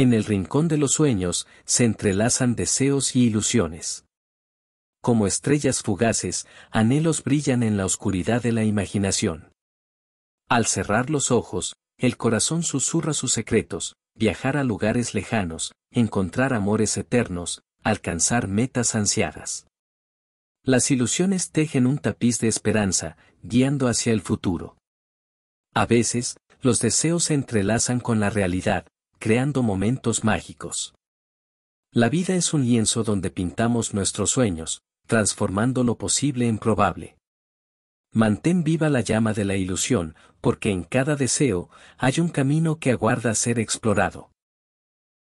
En el rincón de los sueños se entrelazan deseos y ilusiones. Como estrellas fugaces, anhelos brillan en la oscuridad de la imaginación. Al cerrar los ojos, el corazón susurra sus secretos, viajar a lugares lejanos, encontrar amores eternos, alcanzar metas ansiadas. Las ilusiones tejen un tapiz de esperanza, guiando hacia el futuro. A veces, los deseos se entrelazan con la realidad, creando momentos mágicos. La vida es un lienzo donde pintamos nuestros sueños, transformando lo posible en probable. Mantén viva la llama de la ilusión, porque en cada deseo hay un camino que aguarda ser explorado.